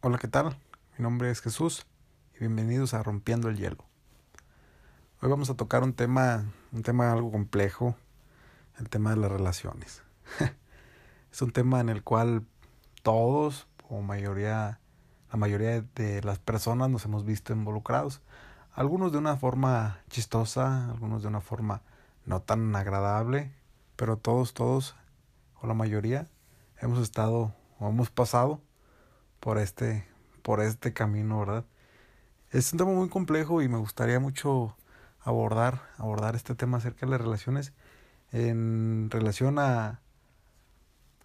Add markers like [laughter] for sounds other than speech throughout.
Hola, ¿qué tal? Mi nombre es Jesús y bienvenidos a Rompiendo el Hielo. Hoy vamos a tocar un tema, un tema algo complejo, el tema de las relaciones. [laughs] es un tema en el cual todos, o mayoría, la mayoría de las personas nos hemos visto involucrados. Algunos de una forma chistosa, algunos de una forma no tan agradable, pero todos, todos, o la mayoría, hemos estado o hemos pasado por este, por este camino, ¿verdad? Es un tema muy complejo y me gustaría mucho abordar, abordar este tema acerca de las relaciones en relación a,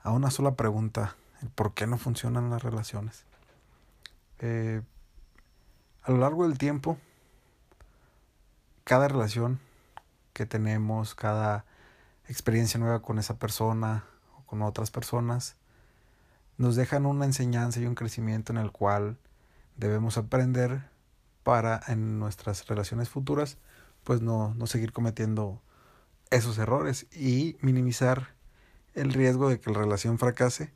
a una sola pregunta, por qué no funcionan las relaciones. Eh, a lo largo del tiempo, cada relación que tenemos, cada experiencia nueva con esa persona o con otras personas, nos dejan una enseñanza y un crecimiento en el cual debemos aprender para en nuestras relaciones futuras pues no, no seguir cometiendo esos errores y minimizar el riesgo de que la relación fracase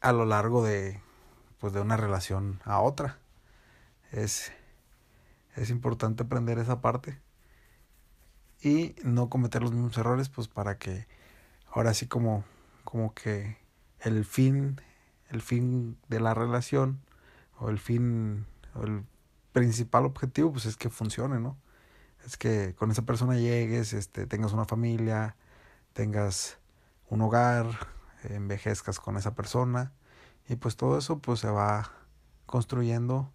a lo largo de pues de una relación a otra. Es es importante aprender esa parte y no cometer los mismos errores pues para que ahora sí como como que el fin, el fin de la relación o el fin, o el principal objetivo pues es que funcione, ¿no? Es que con esa persona llegues, este, tengas una familia, tengas un hogar, envejezcas con esa persona y pues todo eso pues se va construyendo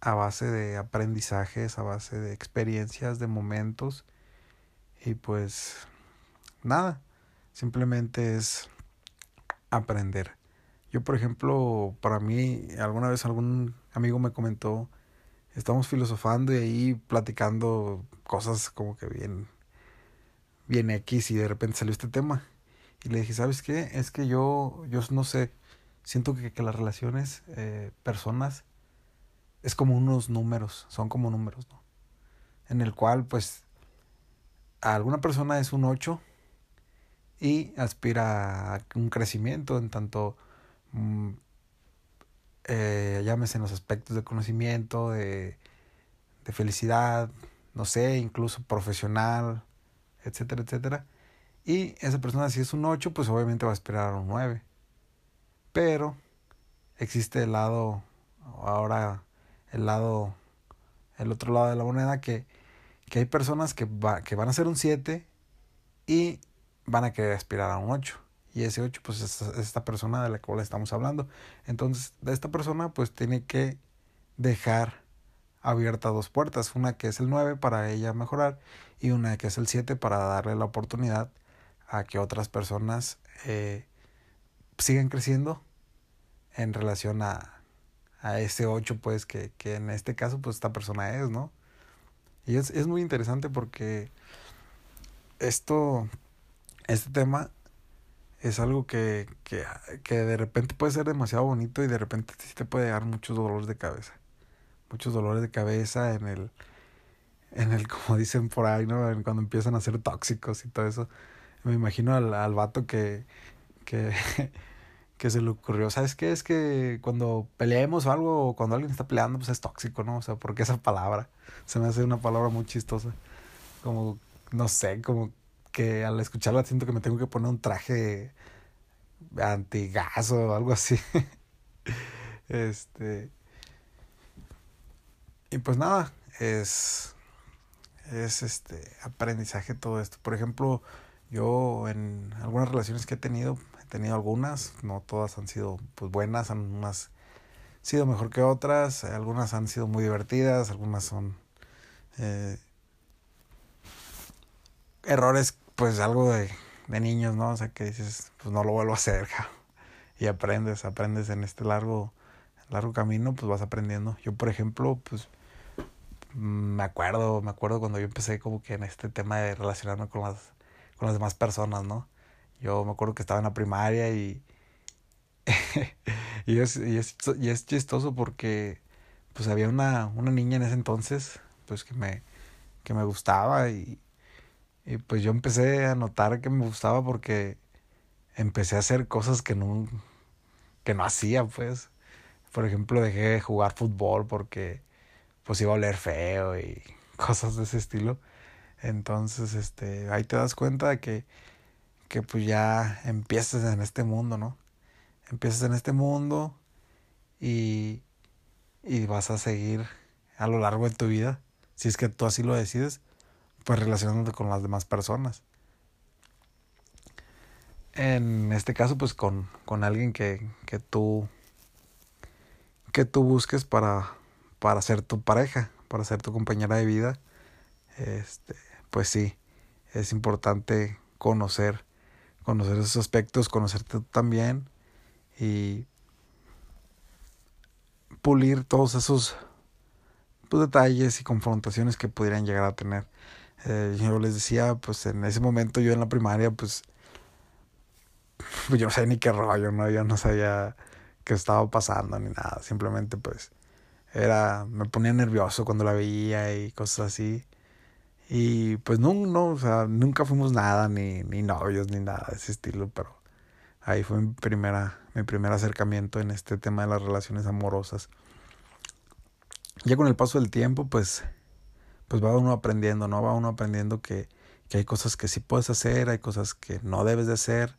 a base de aprendizajes, a base de experiencias, de momentos y pues nada, Simplemente es aprender. Yo, por ejemplo, para mí, alguna vez algún amigo me comentó, estamos filosofando y ahí platicando cosas como que bien, bien X y de repente salió este tema. Y le dije, ¿sabes qué? Es que yo, yo no sé, siento que, que las relaciones, eh, personas, es como unos números, son como números, ¿no? En el cual, pues, alguna persona es un 8 y aspira a un crecimiento en tanto mm, eh, llámese en los aspectos de conocimiento, de, de felicidad, no sé, incluso profesional, etcétera, etcétera. Y esa persona si es un 8, pues obviamente va a aspirar a un 9. Pero existe el lado, ahora el lado, el otro lado de la moneda, que, que hay personas que, va, que van a ser un 7 y van a querer aspirar a un 8. Y ese 8 pues es esta persona de la cual estamos hablando. Entonces, de esta persona pues tiene que dejar abiertas dos puertas. Una que es el 9 para ella mejorar y una que es el 7 para darle la oportunidad a que otras personas eh, sigan creciendo en relación a, a ese 8 pues que, que en este caso pues esta persona es, ¿no? Y es, es muy interesante porque esto este tema es algo que, que, que, de repente puede ser demasiado bonito y de repente sí te puede dar muchos dolores de cabeza. Muchos dolores de cabeza en el, en el, [laughs] como dicen por ahí, ¿no? Cuando empiezan a ser tóxicos y todo eso. Me imagino al, al vato que, que, [laughs] que se le ocurrió, ¿sabes qué? Es que cuando peleemos o algo, o cuando alguien está peleando, pues es tóxico, ¿no? O sea, porque esa palabra se me hace una palabra muy chistosa. Como, no sé, como que al escucharla siento que me tengo que poner un traje antigas o algo así. [laughs] este. Y pues nada, es. Es este aprendizaje todo esto. Por ejemplo, yo en algunas relaciones que he tenido, tenido algunas, no todas han sido pues buenas, algunas sido mejor que otras, algunas han sido muy divertidas, algunas son eh, errores, pues algo de, de niños, ¿no? O sea, que dices, pues no lo vuelvo a hacer, y aprendes, aprendes en este largo, largo camino, pues vas aprendiendo. Yo, por ejemplo, pues me acuerdo, me acuerdo cuando yo empecé como que en este tema de relacionarme con las, con las demás personas, ¿no? Yo me acuerdo que estaba en la primaria y, [laughs] y, es, y, es, y es chistoso porque pues había una, una niña en ese entonces, pues que me, que me gustaba y, y pues yo empecé a notar que me gustaba porque empecé a hacer cosas que no, que no hacía, pues. Por ejemplo, dejé de jugar fútbol porque pues iba a oler feo y [laughs] cosas de ese estilo. Entonces, este, ahí te das cuenta de que, que pues ya empiezas en este mundo, ¿no? Empiezas en este mundo y, y vas a seguir a lo largo de tu vida, si es que tú así lo decides, pues relacionándote con las demás personas. En este caso, pues con, con alguien que, que tú que tú busques para, para ser tu pareja, para ser tu compañera de vida. Este, pues sí, es importante conocer, conocer esos aspectos, conocerte también y pulir todos esos pues, detalles y confrontaciones que pudieran llegar a tener. Eh, yo les decía, pues en ese momento yo en la primaria, pues, pues yo no sabía ni qué rollo, ¿no? Yo no sabía qué estaba pasando ni nada. Simplemente pues era, me ponía nervioso cuando la veía y cosas así. Y pues no, o sea, nunca fuimos nada, ni, ni novios, ni nada de ese estilo, pero ahí fue mi primera, mi primer acercamiento en este tema de las relaciones amorosas. Ya con el paso del tiempo, pues, pues va uno aprendiendo, ¿no? Va uno aprendiendo que, que hay cosas que sí puedes hacer, hay cosas que no debes de hacer,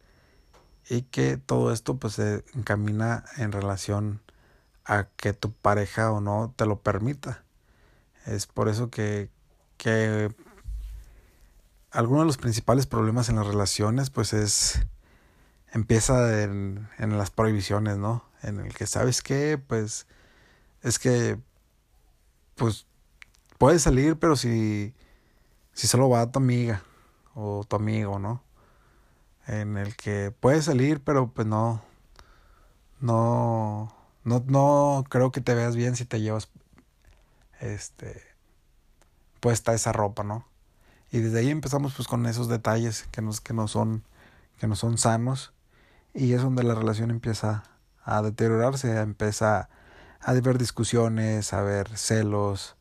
y que todo esto pues se encamina en relación a que tu pareja o no te lo permita. Es por eso que, que algunos de los principales problemas en las relaciones pues es empieza en, en las prohibiciones, ¿no? En el que sabes que pues es que pues puedes salir pero si si solo va tu amiga o tu amigo, ¿no? En el que puedes salir pero pues no no no, no creo que te veas bien si te llevas este puesta esa ropa, ¿no? Y desde ahí empezamos pues con esos detalles que, nos, que, no son, que no son sanos y es donde la relación empieza a deteriorarse, empieza a haber discusiones, a haber celos,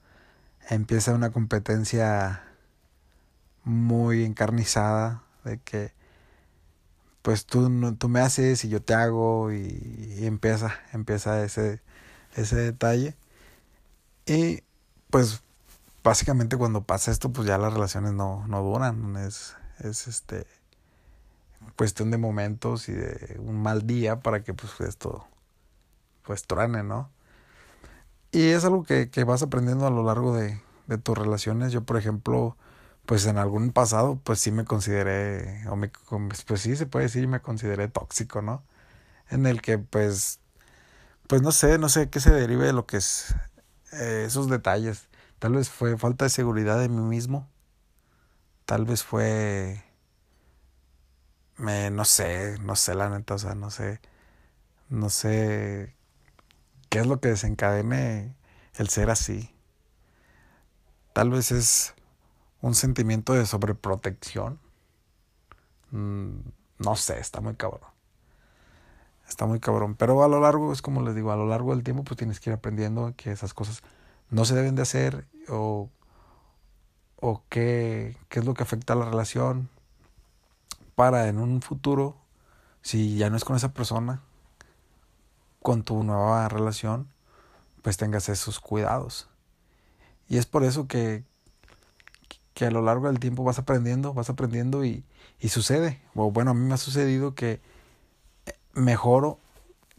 empieza una competencia muy encarnizada de que pues tú, tú me haces y yo te hago y, empieza, empieza ese, ese detalle. Y pues básicamente cuando pasa esto, pues ya las relaciones no, no duran. Es, es este cuestión de momentos y de un mal día para que pues esto pues ¿no? Y es algo que, que vas aprendiendo a lo largo de, de tus relaciones. Yo, por ejemplo, pues en algún pasado, pues sí me consideré, o me, pues sí se puede decir, me consideré tóxico, ¿no? En el que pues, pues no sé, no sé qué se derive de lo que es eh, esos detalles. Tal vez fue falta de seguridad de mí mismo. Tal vez fue, me, no sé, no sé la neta, o sea, no sé, no sé qué es lo que desencadene el ser así. Tal vez es un sentimiento de sobreprotección. Mm, no sé, está muy cabrón. Está muy cabrón. Pero a lo largo, es como les digo, a lo largo del tiempo, pues tienes que ir aprendiendo que esas cosas no se deben de hacer o, o qué, qué es lo que afecta a la relación para en un futuro, si ya no es con esa persona, con tu nueva relación, pues tengas esos cuidados. Y es por eso que, que a lo largo del tiempo vas aprendiendo, vas aprendiendo y, y sucede. O bueno, a mí me ha sucedido que mejoro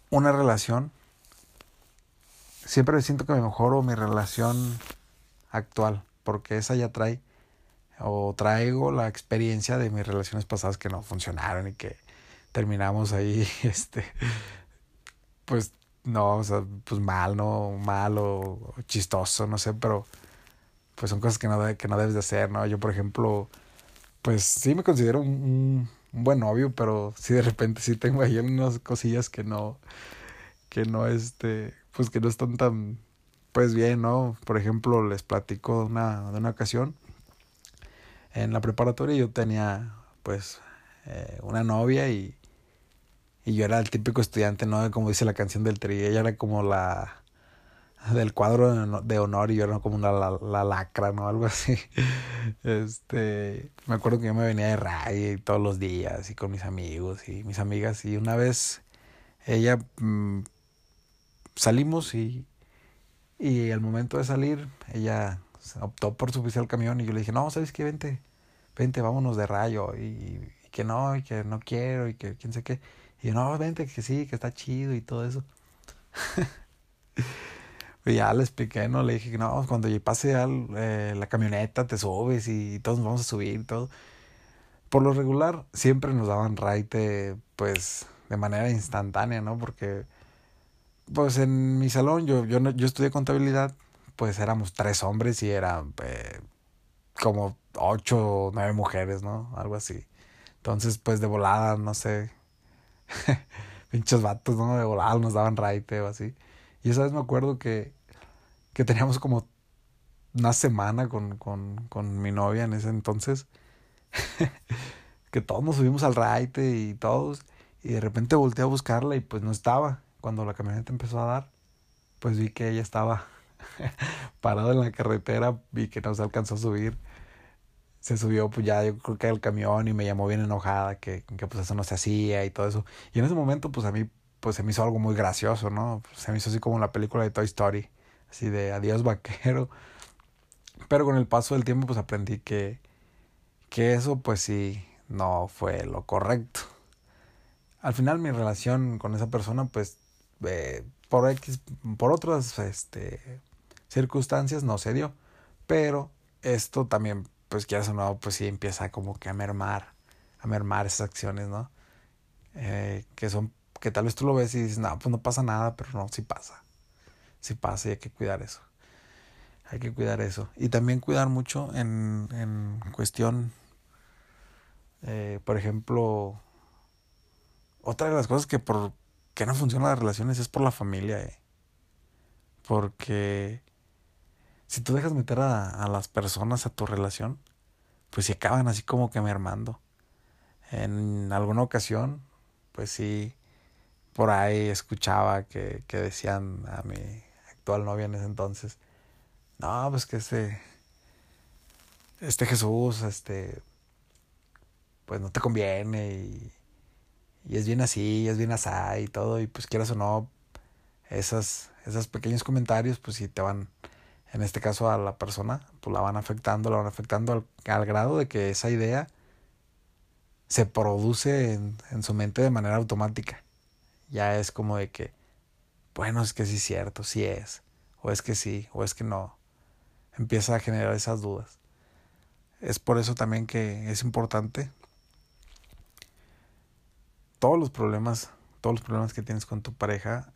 una relación. Siempre siento que me mejoro mi relación actual, porque esa ya trae o traigo la experiencia de mis relaciones pasadas que no funcionaron y que terminamos ahí, [laughs] este, pues no, o sea, pues mal, no, mal o chistoso, no sé, pero pues son cosas que no, que no debes de hacer, ¿no? Yo, por ejemplo, pues sí me considero un, un buen novio, pero sí de repente sí tengo ahí unas cosillas que no, que no, este, pues que no están tan, pues bien, ¿no? Por ejemplo, les platico de una, de una ocasión, en la preparatoria yo tenía, pues, eh, una novia y, y yo era el típico estudiante, ¿no? Como dice la canción del tri, ella era como la del cuadro de honor y yo era como una la, lacra, ¿no? Algo así. [laughs] Este, me acuerdo que yo me venía de raya todos los días y con mis amigos y mis amigas y una vez ella mm, salimos y, y al momento de salir ella optó por subirse al camión y yo le dije, no, ¿sabes qué? Vente, vente, vámonos de rayo y, que no, y que no quiero y que quién sé qué. Y yo, no, vente, que sí, que está chido y todo eso. [laughs] y ya le expliqué, ¿no? Le dije no, cuando pase al, eh, la camioneta te subes y todos nos vamos a subir y todo. Por lo regular, siempre nos daban raite, pues, de manera instantánea, ¿no? Porque, pues, en mi salón, yo, yo, yo estudié contabilidad, pues éramos tres hombres y eran eh, como ocho o nueve mujeres, ¿no? Algo así. Entonces, pues, de volada, no sé. [laughs] Pinches vatos, ¿no? De volada nos daban raite o así. Y esa vez me acuerdo que, que teníamos como una semana con, con, con mi novia en ese entonces. [laughs] que todos nos subimos al raite y todos. Y de repente volteé a buscarla y pues no estaba. Cuando la camioneta empezó a dar, pues vi que ella estaba [laughs] parada en la carretera y que no se alcanzó a subir. Se subió pues ya yo creo que al camión y me llamó bien enojada que, que pues eso no se hacía y todo eso. Y en ese momento pues a mí pues se me hizo algo muy gracioso, ¿no? Se me hizo así como la película de Toy Story, así de adiós vaquero. Pero con el paso del tiempo pues aprendí que, que eso pues sí no fue lo correcto. Al final mi relación con esa persona pues eh, por X, por otras este, circunstancias no se dio. Pero esto también pues quieras o no pues sí empieza como que a mermar, a mermar esas acciones, ¿no? Eh, que son que tal vez tú lo ves y dices, no, pues no pasa nada, pero no, sí pasa. Sí pasa y hay que cuidar eso. Hay que cuidar eso. Y también cuidar mucho en, en cuestión, eh, por ejemplo, otra de las cosas que por que no funcionan las relaciones es por la familia. Eh. Porque si tú dejas meter a, las personas a tu relación, pues se acaban así como que mermando. En alguna ocasión, pues sí, por ahí escuchaba que, que decían a mi actual novia en ese entonces, no, pues que este, este Jesús, este, pues no te conviene y, y es bien así, es bien asá y todo, y pues quieras o no, esas, esos pequeños comentarios, pues si te van, en este caso a la persona, pues la van afectando, la van afectando al, al grado de que esa idea se produce en, en su mente de manera automática ya es como de que, bueno, es que sí es cierto, sí es, o es que sí, o es que no. Empieza a generar esas dudas. Es por eso también que es importante todos los problemas, todos los problemas que tienes con tu pareja,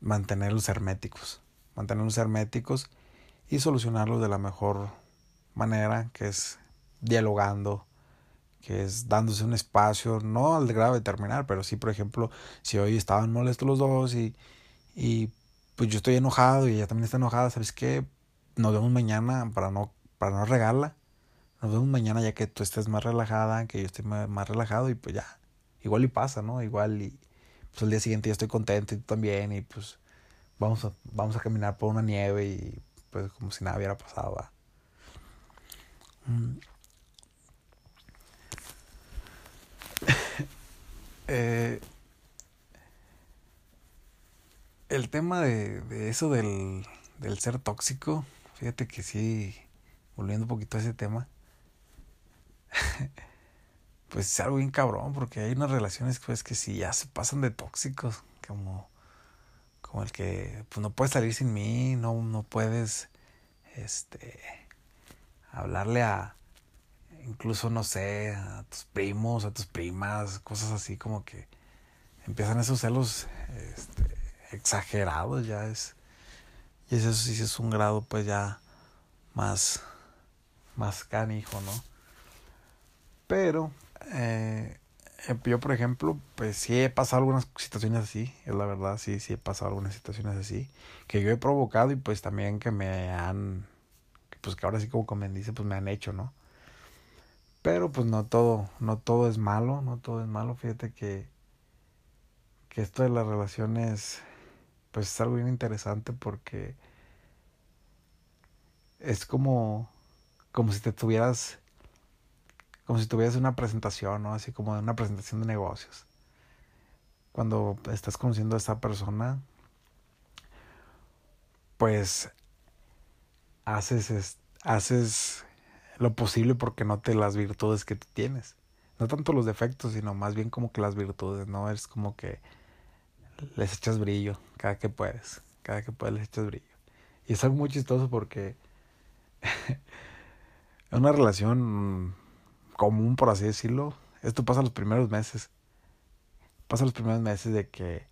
mantenerlos herméticos, mantenerlos herméticos y solucionarlos de la mejor manera, que es dialogando, que es dándose un espacio, no al grado de terminar, pero sí, por ejemplo, si hoy estaban molestos los dos y, y pues yo estoy enojado y ella también está enojada, ¿sabes qué? Nos vemos mañana para no, para no regarla. Nos vemos mañana ya que tú estés más relajada, que yo esté más, relajado y pues ya, igual y pasa, ¿no? Igual y pues el día siguiente yo estoy contento y tú también y pues vamos a, vamos a caminar por una nieve y pues como si nada hubiera pasado. [laughs] Eh, el tema de, de eso del, del, ser tóxico, fíjate que sí, volviendo un poquito a ese tema, [laughs] pues es algo bien cabrón, porque hay unas relaciones pues, que sí ya se pasan de tóxicos, como, como el que pues no puedes salir sin mí, no, no puedes este hablarle a, incluso, no sé, a tus primos, a tus primas, cosas así como que empiezan esos celos este, exagerados, ya es, y eso sí es un grado pues ya más, más canijo, ¿no? Pero, eh, yo por ejemplo, pues sí he pasado algunas situaciones así, es la verdad, sí, sí he pasado algunas situaciones así, que yo he provocado y pues también que me han, pues que ahora sí como, me dice, pues me han hecho, ¿no? Pero pues no todo, no todo es malo, no todo es malo. Fíjate que, que esto de las relaciones, pues es algo bien interesante porque es como, como si te tuvieras, como si tuvieras una presentación, ¿no? Así como una presentación de negocios. Cuando estás conociendo a esta persona, pues haces, haces lo posible porque note las virtudes que tú tienes. No tanto los defectos, sino más bien como que las virtudes, ¿no? Es como que les echas brillo cada que puedes. Cada que puedes les echas brillo. Y es algo muy chistoso porque [laughs] una relación común, por así decirlo, esto pasa los primeros meses. Pasa los primeros meses de que,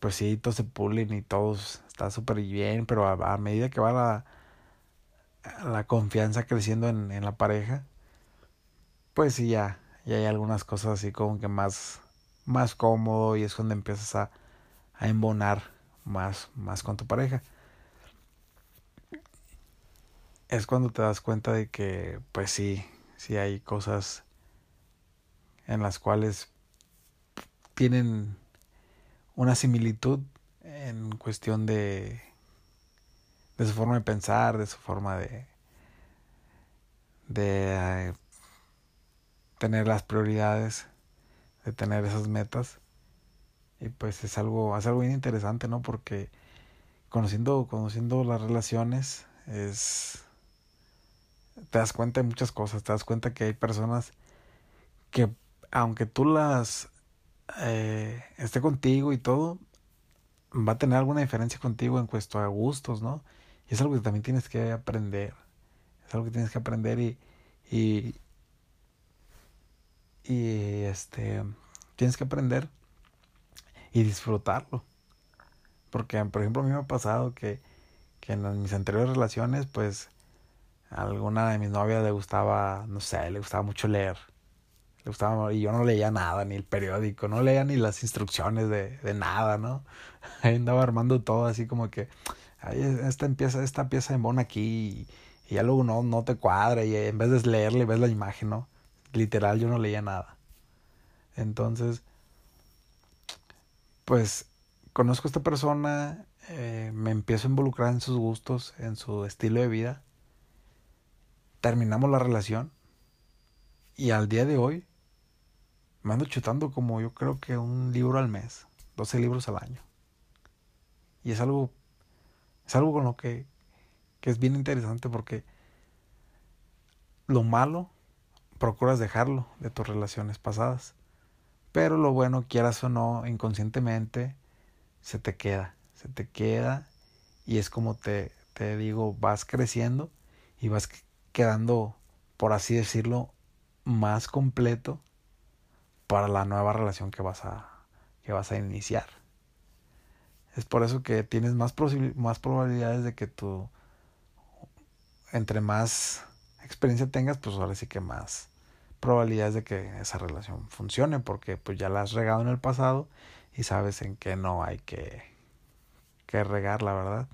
pues sí, todos se pulen y todos está súper bien, pero a, medida que va la, la confianza creciendo en, en la pareja, pues sí, ya, ya hay algunas cosas así como que más, más cómodo y es cuando empiezas a, a embonar más, más con tu pareja es cuando te das cuenta de que, pues sí, sí hay cosas en las cuales tienen una similitud en cuestión de, de su forma de pensar, de su forma de, de eh, tener las prioridades, de tener esas metas. Y pues es algo, es algo bien interesante, ¿no? Porque conociendo, conociendo las relaciones es te das cuenta de muchas cosas, te das cuenta que hay personas que aunque tú las eh, esté contigo y todo, va a tener alguna diferencia contigo en cuanto a gustos, ¿no? Y es algo que también tienes que aprender. Es algo que tienes que aprender y, y, y este, tienes que aprender y disfrutarlo. Porque, por ejemplo, a mí me ha pasado que, que en mis anteriores relaciones, pues, alguna de mis novias le gustaba, no sé, le gustaba mucho leer. Le gustaba, y yo no leía nada, ni el periódico, no leía ni las instrucciones de, de nada, ¿no? [laughs] Ahí andaba armando todo así como que, ahí esta empieza, esta pieza en bon aquí, y, ya luego no, no te cuadra, y en vez de leerle ves la imagen, ¿no? Literal, yo no leía nada. Entonces, pues, conozco a esta persona, eh, me empiezo a involucrar en sus gustos, en su estilo de vida terminamos la relación y al día de hoy me ando chutando como yo creo que un libro al mes, 12 libros al año. Y es algo, es algo con lo que, que es bien interesante porque lo malo procuras dejarlo de tus relaciones pasadas. Pero lo bueno, quieras o no, inconscientemente, se te queda. Se te queda y es como te, te digo, vas creciendo y vas quedando, por así decirlo, más completo para la nueva relación que vas a, que vas a iniciar. Es por eso que tienes más, más probabilidades de que tú, entre más experiencia tengas, pues ahora sí que más probabilidades de que esa relación funcione, porque pues ya la has regado en el pasado y sabes en qué no hay que, que regar, la verdad.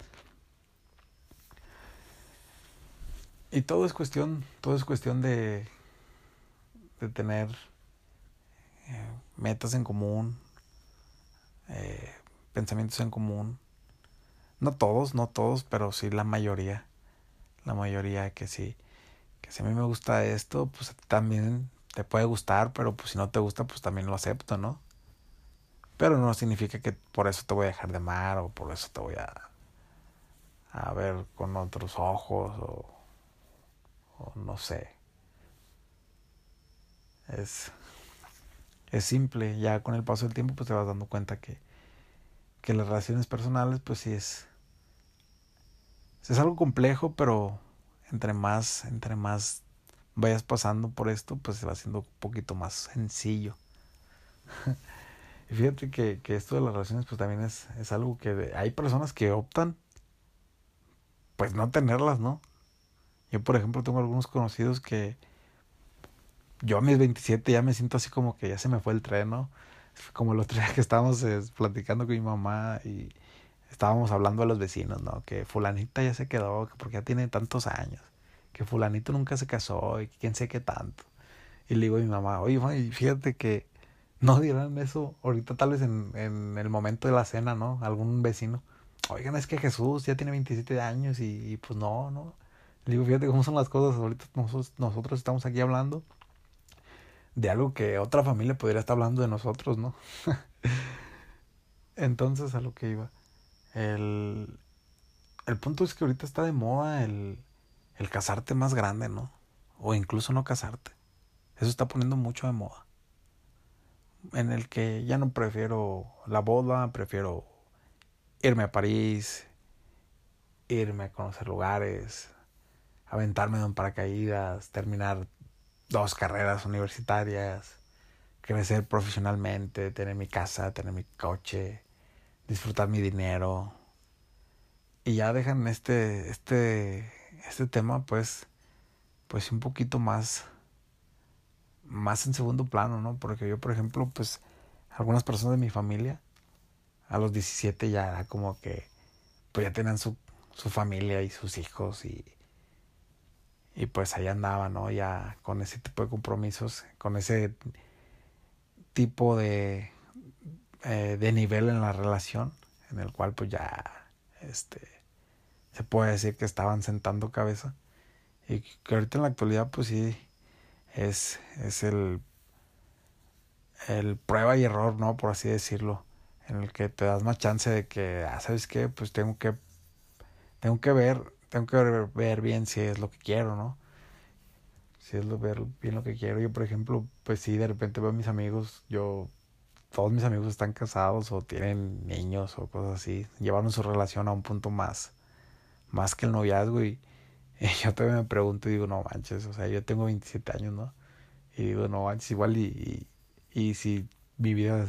Y todo es cuestión, todo es cuestión de, de tener eh, metas en común, eh, pensamientos en común. No todos, no todos, pero sí la mayoría. La mayoría que sí, que si a mí me gusta esto, pues también te puede gustar, pero pues si no te gusta, pues también lo acepto, ¿no? Pero no significa que por eso te voy a dejar de amar o por eso te voy a, a ver con otros ojos o no sé. Es, es simple, ya con el paso del tiempo pues te vas dando cuenta que, que las relaciones personales pues sí es, es algo complejo, pero entre más, entre más vayas pasando por esto, pues se va haciendo un poquito más sencillo. [laughs] y fíjate que, que, esto de las relaciones pues también es, es algo que hay personas que optan pues no tenerlas, ¿no? Yo, por ejemplo, tengo algunos conocidos que yo a mis 27 ya me siento así como que ya se me fue el tren, ¿no? Como el otro [laughs] día que estábamos platicando con mi mamá y estábamos hablando a los vecinos, ¿no? Que fulanita ya se quedó, que porque ya tiene tantos años, que fulanito nunca se casó y quién sé qué tanto. Y le digo a mi mamá, oye, fíjate que no dirán eso ahorita tal vez en, en el momento de la cena, ¿no? Algún vecino. Oigan, es que Jesús ya tiene 27 años y, pues no, no. Le digo, fíjate cómo son las cosas. Ahorita nosotros, nosotros estamos aquí hablando de algo que otra familia podría estar hablando de nosotros, ¿no? [laughs] Entonces, a lo que iba. El, el punto es que ahorita está de moda el, el casarte más grande, ¿no? O incluso no casarte. Eso está poniendo mucho de moda. En el que ya no prefiero la boda, prefiero irme a París, irme a conocer lugares, aventarme en paracaídas, terminar dos carreras universitarias, crecer profesionalmente, tener mi casa, tener mi coche, disfrutar mi dinero. Y ya dejan este, este, este tema pues, pues un poquito más, más en segundo plano, ¿no? Porque yo, por ejemplo, pues, algunas personas de mi familia, a los 17 ya era como que, pues ya tenían su, su familia y sus hijos y, y pues ahí andaba, ¿no? Ya con ese tipo de compromisos, con ese tipo de, eh, de nivel en la relación, en el cual pues ya, este, se puede decir que estaban sentando cabeza. Y que ahorita en la actualidad pues sí, es, es el, el prueba y error, ¿no? Por así decirlo, en el que te das más chance de que, ah, ¿sabes qué? Pues tengo que, tengo que ver tengo que ver, bien si es lo que quiero, ¿no? Si es lo, ver bien lo que quiero. Yo, por ejemplo, pues sí, de repente veo a mis amigos, yo, todos mis amigos están casados o tienen niños o cosas así. Llevaron su relación a un punto más, más que el noviazgo y, [laughs] yo también me pregunto y digo, no manches, o sea, yo tengo 27 años, ¿no? Y digo, no manches, igual y, y, si mi vida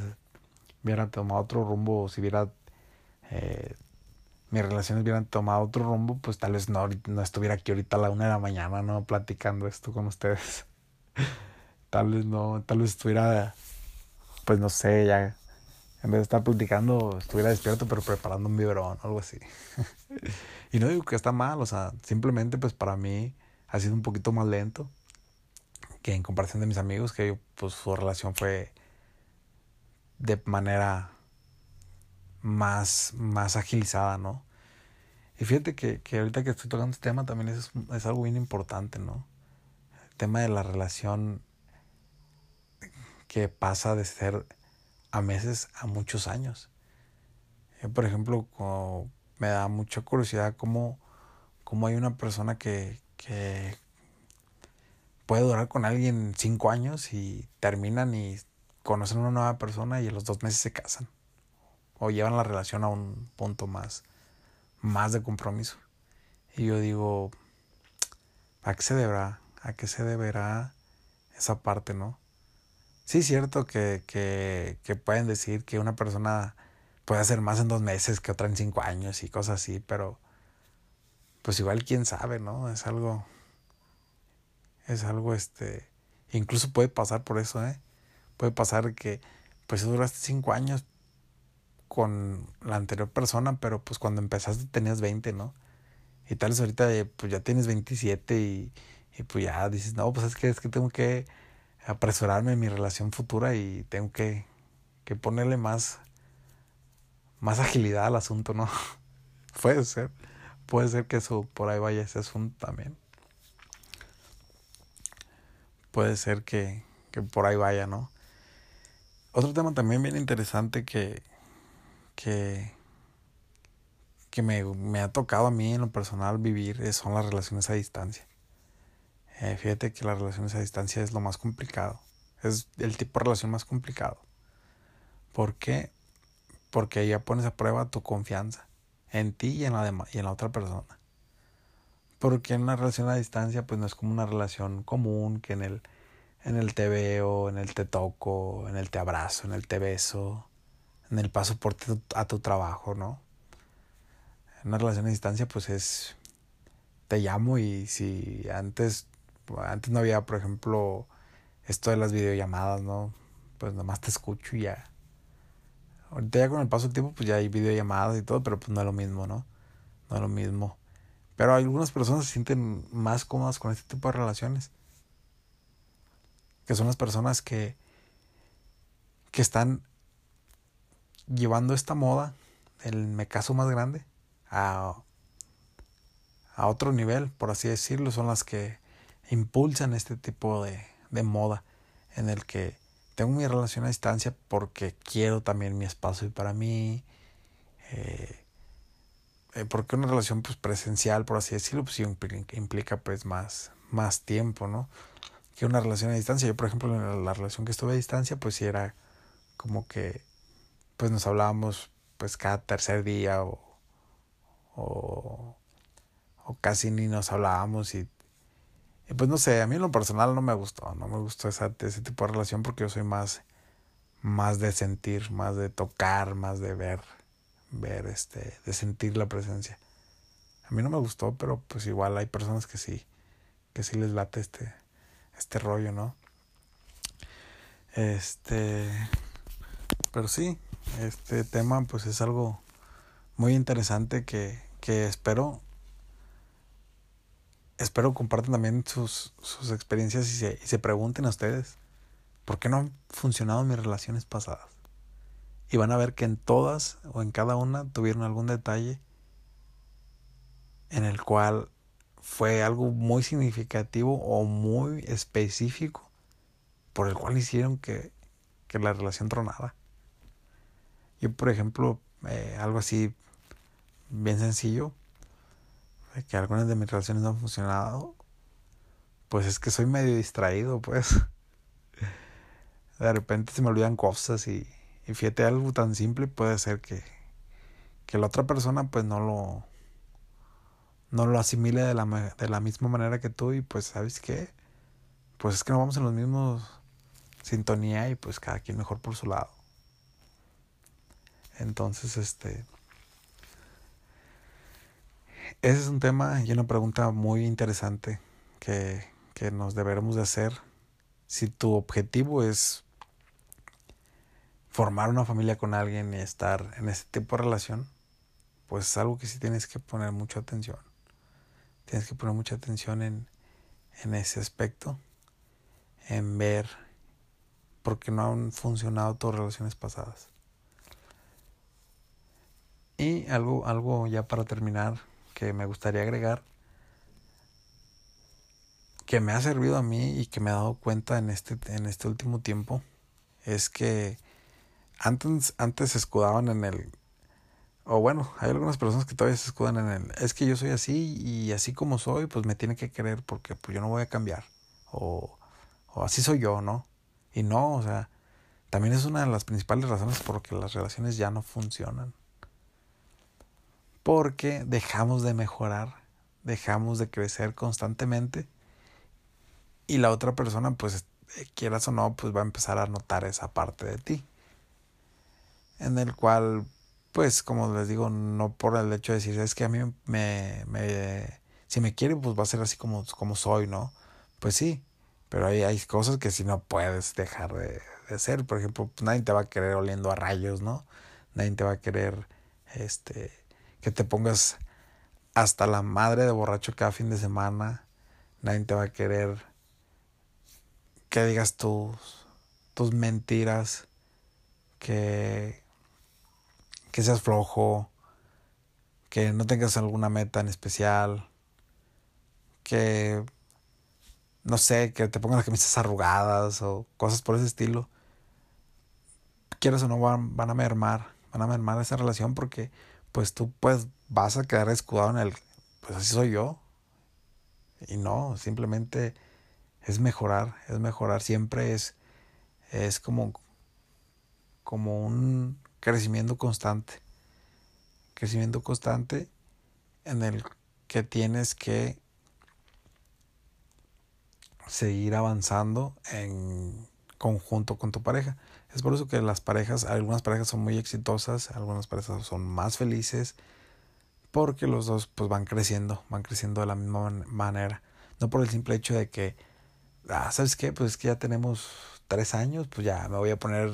hubiera tomado otro rumbo, si hubiera eh, mis relaciones hubieran tomado otro rumbo, pues tal vez no, no estuviera aquí ahorita a la una de la mañana, ¿no? Platicando esto con ustedes. [laughs] tal vez no, tal vez estuviera, pues no sé, ya, en vez de estar platicando, estuviera despierto, pero preparando un biberón algo así. [laughs] y no digo que está mal, o sea, simplemente pues para mí ha sido un poquito más lento que en comparación de mis amigos, que pues su relación fue de manera más, más agilizada, ¿no? Y fíjate que, que ahorita que estoy tocando este tema también es, es algo bien importante, ¿no? El tema de la relación que pasa de ser a meses a muchos años. Por ejemplo, me da mucha curiosidad cómo, cómo hay una persona que, que puede durar con alguien cinco años y terminan y conocen a una nueva persona y en los dos meses se casan o llevan la relación a un punto más, más de compromiso. Y yo digo, ¿a qué se deberá? ¿A qué se deberá esa parte, no? Sí, es cierto que, que, que pueden decir que una persona puede hacer más en dos meses que otra en cinco años y cosas así, pero pues igual quién sabe, ¿no? Es algo, es algo, este, incluso puede pasar por eso, ¿eh? Puede pasar que, pues duraste cinco años, con la anterior persona, pero pues cuando empezaste tenías 20, ¿no? Y tal vez ahorita eh, pues ya tienes 27 y, y pues ya dices, no, pues es que, es que tengo que apresurarme en mi relación futura y tengo que, que ponerle más, más agilidad al asunto, ¿no? [laughs] puede ser, puede ser que eso por ahí vaya ese asunto también. Puede ser que, que por ahí vaya, ¿no? Otro tema también bien interesante que, que, que me, me, ha tocado a mí en lo personal vivir son las relaciones a distancia. Eh, fíjate que las relaciones a distancia es lo más complicado. Es el tipo de relación más complicado. ¿Por qué? Porque ya pones a prueba tu confianza en ti y en la, y en la otra persona. Porque en una relación a distancia pues no es como una relación común que en el, en el te veo, en el te toco, en el te abrazo, en el te beso en el paso por a tu trabajo, ¿no? Una relación a distancia, pues es, te llamo y si antes, antes no había, por ejemplo, esto de las videollamadas, ¿no? Pues nomás te escucho y ya. Ahorita ya con el paso del tiempo, pues ya hay videollamadas y todo, pero pues no es lo mismo, ¿no? No es lo mismo. Pero algunas personas se sienten más cómodas con este tipo de relaciones. Que son las personas que que están llevando esta moda, el me caso más grande, a, a otro nivel, por así decirlo, son las que impulsan este tipo de, de moda en el que tengo mi relación a distancia porque quiero también mi espacio para mí. Eh, eh, porque una relación pues presencial, por así decirlo, pues implica, pues más, más tiempo, ¿no? Que una relación a distancia. Yo, por ejemplo, en la relación que estuve a distancia, pues sí era como que pues nos hablábamos pues cada tercer día o, o, o casi ni nos hablábamos y pues no sé, a mí en lo personal no me gustó, no me gustó esa, ese tipo de relación porque yo soy más, más de sentir, más de tocar, más de ver, ver, este, de sentir la presencia. A mí no me gustó, pero pues igual hay personas que sí, que sí les late este, este rollo, ¿no? Este, pero sí, este tema pues es algo muy interesante que, que espero espero compartan también sus, sus experiencias y se, y se pregunten a ustedes, ¿por qué no han funcionado mis relaciones pasadas? Y van a ver que en todas o en cada una tuvieron algún detalle en el cual fue algo muy significativo o muy específico por el cual hicieron que, que la relación tronara. Yo, por ejemplo, eh, algo así bien sencillo, que algunas de mis relaciones no han funcionado, pues es que soy medio distraído, pues. [laughs] De repente se me olvidan cosas y, y fíjate, algo tan simple puede ser que, que la otra persona pues no lo no lo asimile de la, de la misma manera que tú y pues sabes qué pues es que no vamos en los mismos sintonía y pues cada quien mejor por su lado entonces este ese es un tema y una pregunta muy interesante que, que nos deberemos de hacer. Si tu objetivo es formar una familia con alguien y estar en ese tipo de relación, pues es algo que sí tienes que poner mucha atención. Tienes que poner mucha atención en, en ese aspecto, en ver por qué no han funcionado tus relaciones pasadas. Y algo, algo ya para terminar, que me gustaría agregar que me ha servido a mí y que me he dado cuenta en este, en este último tiempo es que antes, antes se escudaban en el o bueno, hay algunas personas que todavía se escudan en el es que yo soy así y así como soy, pues me tiene que querer porque pues yo no voy a cambiar o, o así soy yo, ¿no? Y no, o sea, también es una de las principales razones por que las relaciones ya no funcionan porque dejamos de mejorar, dejamos de crecer constantemente y la otra persona, pues eh, quieras o no, pues va a empezar a notar esa parte de ti. En el cual, pues como les digo, no por el hecho de decir, es que a mí me, me si me quiere, pues va a ser así como, como soy, ¿no? Pues sí, pero hay, hay cosas que si no puedes dejar de, de ser. Por ejemplo, pues nadie te va a querer oliendo a rayos, ¿no? Nadie te va a querer, este, que te pongas hasta la madre de borracho cada fin de semana. Nadie te va a querer que digas tus, tus mentiras, que, que seas flojo, que no tengas alguna meta en especial, que no sé, que te pongas las camisas arrugadas o cosas por ese estilo. Quieres o no van, van a mermar, van a mermar esa relación porque pues tú pues vas a quedar escudado en el, pues así soy yo. Y no, simplemente es mejorar, es mejorar, siempre es, es como, como un crecimiento constante. Crecimiento constante en el que tienes que seguir avanzando en conjunto con tu pareja. Es por eso que las parejas, algunas parejas son muy exitosas, algunas parejas son más felices, porque los dos pues van creciendo, van creciendo de la misma manera. No por el simple hecho de que, ah, ¿sabes qué? Pues es que ya tenemos tres años, pues ya me voy a poner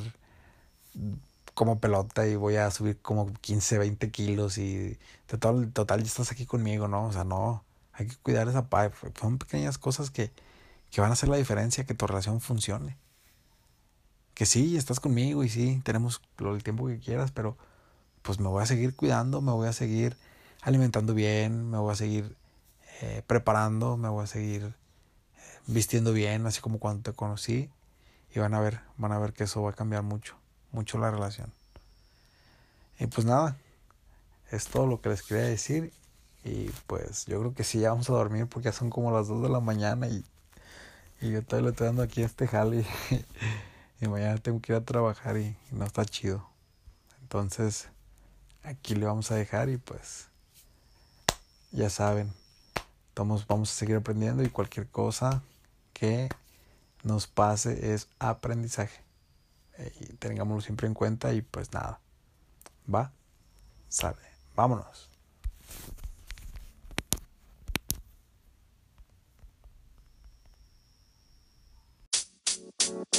como pelota y voy a subir como 15, 20 kilos y total, total ya estás aquí conmigo, ¿no? O sea, no, hay que cuidar esa parte. Son pequeñas cosas que, que van a hacer la diferencia, que tu relación funcione que sí, estás conmigo y sí, tenemos el tiempo que quieras, pero pues me voy a seguir cuidando, me voy a seguir alimentando bien, me voy a seguir eh, preparando, me voy a seguir eh, vistiendo bien, así como cuando te conocí. Y van a ver, van a ver que eso va a cambiar mucho, mucho la relación. Y pues nada, es todo lo que les quería decir. Y pues yo creo que sí, ya vamos a dormir porque ya son como las 2 de la mañana y, y yo todavía le estoy dando aquí este jale [laughs] y, mañana tengo que ir a trabajar y, no está chido. Entonces, aquí le vamos a dejar y pues ya saben, vamos, a seguir aprendiendo y cualquier cosa que nos pase es aprendizaje. Y tengámoslo siempre en cuenta y pues nada. Va, sale, vámonos.